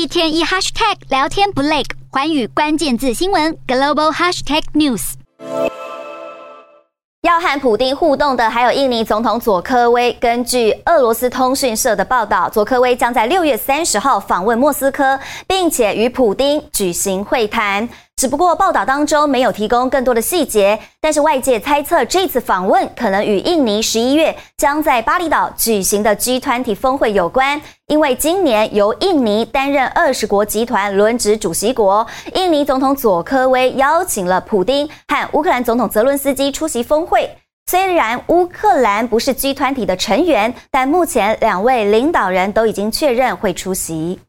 一天一 hashtag 聊天不累，寰宇关键字新闻 global hashtag news。要和普丁互动的还有印尼总统佐科威。根据俄罗斯通讯社的报道，佐科威将在六月三十号访问莫斯科，并且与普丁举行会谈。只不过报道当中没有提供更多的细节，但是外界猜测这次访问可能与印尼十一月将在巴厘岛举行的 G 团体峰会有关，因为今年由印尼担任二十国集团轮值主席国，印尼总统佐科威邀请了普丁和乌克兰总统泽伦斯基出席峰会。虽然乌克兰不是 G 团体的成员，但目前两位领导人都已经确认会出席。